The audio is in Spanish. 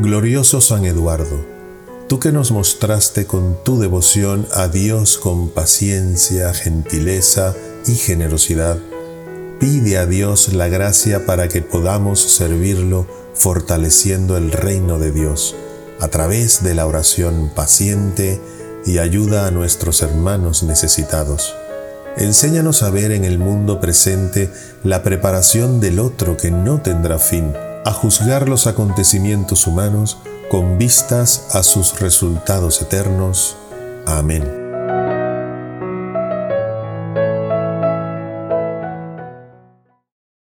Glorioso San Eduardo, tú que nos mostraste con tu devoción a Dios con paciencia, gentileza y generosidad, pide a Dios la gracia para que podamos servirlo fortaleciendo el reino de Dios a través de la oración paciente y ayuda a nuestros hermanos necesitados. Enséñanos a ver en el mundo presente la preparación del otro que no tendrá fin a juzgar los acontecimientos humanos con vistas a sus resultados eternos. Amén.